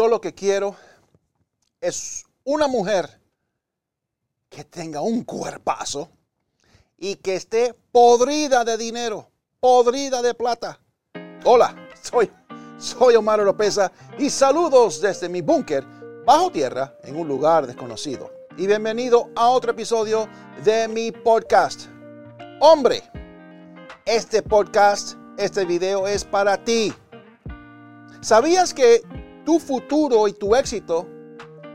yo lo que quiero es una mujer que tenga un cuerpazo y que esté podrida de dinero, podrida de plata. Hola, soy, soy Omar Oropesa y saludos desde mi búnker bajo tierra en un lugar desconocido. Y bienvenido a otro episodio de mi podcast. Hombre, este podcast, este video es para ti. ¿Sabías que tu futuro y tu éxito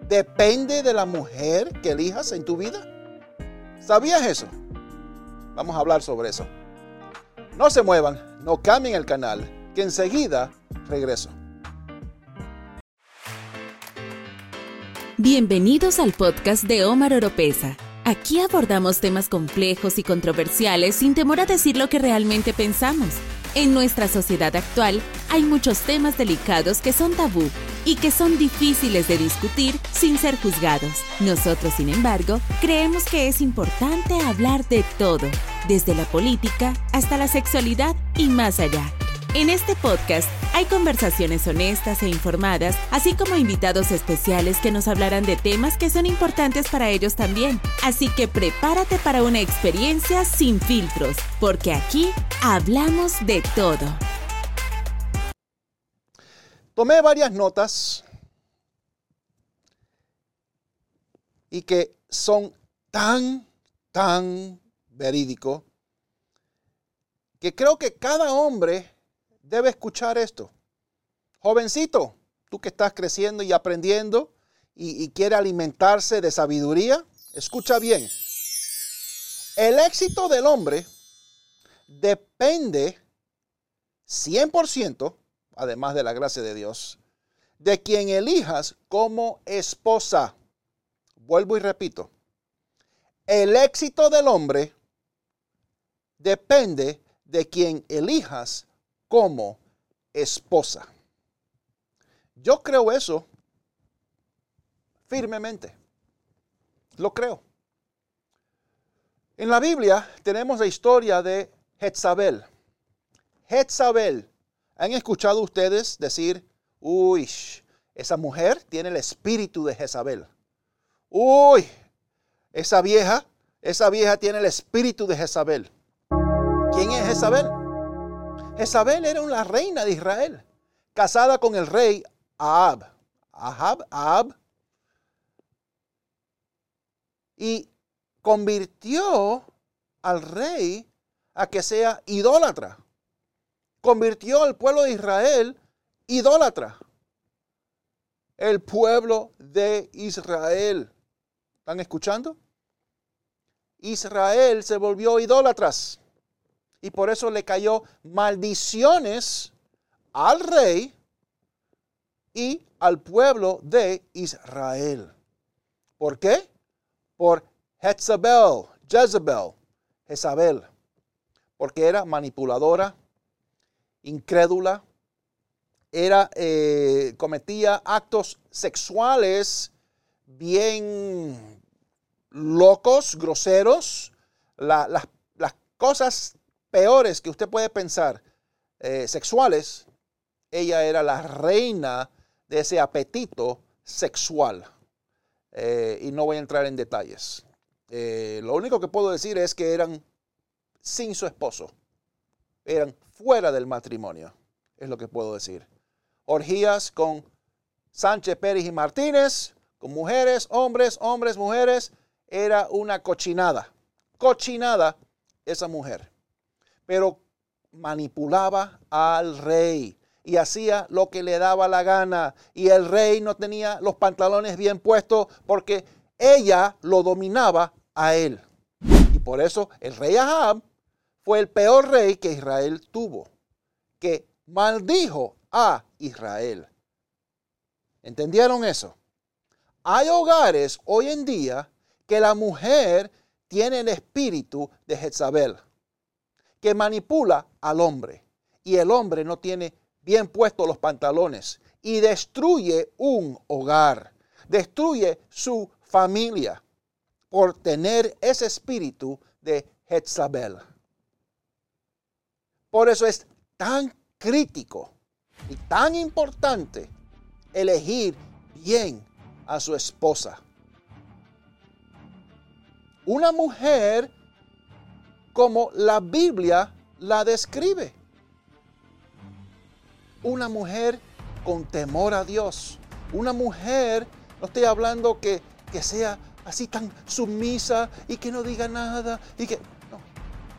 depende de la mujer que elijas en tu vida? ¿Sabías eso? Vamos a hablar sobre eso. No se muevan, no cambien el canal, que enseguida regreso. Bienvenidos al podcast de Omar Oropesa. Aquí abordamos temas complejos y controversiales sin temor a decir lo que realmente pensamos. En nuestra sociedad actual hay muchos temas delicados que son tabú y que son difíciles de discutir sin ser juzgados. Nosotros, sin embargo, creemos que es importante hablar de todo, desde la política hasta la sexualidad y más allá. En este podcast hay conversaciones honestas e informadas, así como invitados especiales que nos hablarán de temas que son importantes para ellos también. Así que prepárate para una experiencia sin filtros, porque aquí hablamos de todo. Tomé varias notas y que son tan, tan verídicos que creo que cada hombre debe escuchar esto. Jovencito, tú que estás creciendo y aprendiendo y, quiere alimentarse de sabiduría, escucha bien. El éxito del hombre depende 100%, además de la gracia de Dios, de quien elijas como esposa. Vuelvo y repito. El éxito del hombre depende de quien elijas como esposa. Yo creo eso firmemente. Lo creo. En la Biblia tenemos la historia de Jezabel. Jezabel. ¿Han escuchado ustedes decir, uy, esa mujer tiene el espíritu de Jezabel? Uy, esa vieja, esa vieja tiene el espíritu de Jezabel. ¿Quién es Jezabel? Jezabel era una reina de Israel, casada con el rey Ahab. Ahab, Ahab. Y convirtió al rey a que sea idólatra. Convirtió al pueblo de Israel idólatra. El pueblo de Israel. ¿Están escuchando? Israel se volvió idólatras y por eso le cayó maldiciones al rey y al pueblo de Israel. ¿Por qué? Por Jezabel, Jezebel, Jezabel, porque era manipuladora, incrédula, era, eh, cometía actos sexuales bien locos, groseros, las cosas peores que usted puede pensar, eh, sexuales, ella era la reina de ese apetito sexual. Eh, y no voy a entrar en detalles. Lo único que puedo decir es que eran sin su esposo. Eran fuera del matrimonio. Es lo que puedo decir. Orgías con Sánchez Pérez y Martínez, con mujeres, hombres, hombres, mujeres. Era una cochinada. Cochinada esa mujer pero manipulaba al rey y hacía lo que le daba la gana. Y el rey no tenía los pantalones bien puestos porque ella lo dominaba a él. Y por eso el rey Ahab fue el peor rey que Israel tuvo, que maldijo a Israel. ¿Entendieron eso? Hay hogares hoy en día que la mujer tiene el espíritu de Jezabel que manipula al hombre. Y el hombre no tiene bien puestos los pantalones y destruye un hogar, destruye su familia por tener ese espíritu de Jezabel. Por eso es tan crítico y tan importante elegir bien a su esposa. Una mujer como la Biblia la describe. Una mujer con temor a Dios. Una mujer, no estoy hablando que, que sea así tan sumisa y que no diga nada y que...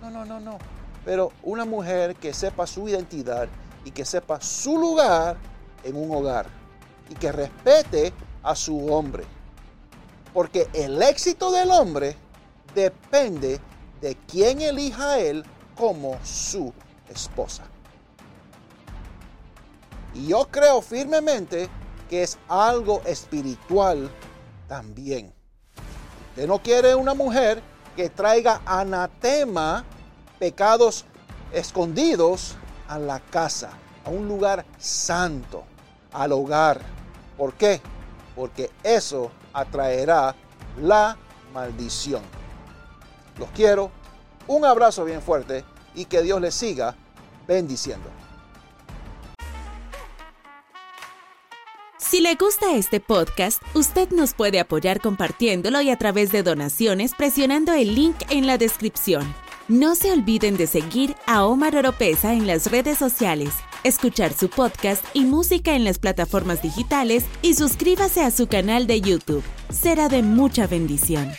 No, no, no, no, no. Pero una mujer que sepa su identidad y que sepa su lugar en un hogar y que respete a su hombre. Porque el éxito del hombre depende de quién elija a él como su esposa. Y yo creo firmemente que es algo espiritual también. Usted no quiere una mujer que traiga anatema, pecados escondidos a la casa, a un lugar santo, al hogar. ¿Por qué? Porque eso atraerá la maldición. Los quiero. Un abrazo bien fuerte y que Dios les siga bendiciendo. Si le gusta este podcast, usted nos puede apoyar compartiéndolo y a través de donaciones presionando el link en la descripción. No se olviden de seguir a Omar Oropesa en las redes sociales, escuchar su podcast y música en las plataformas digitales y suscríbase a su canal de YouTube. Será de mucha bendición.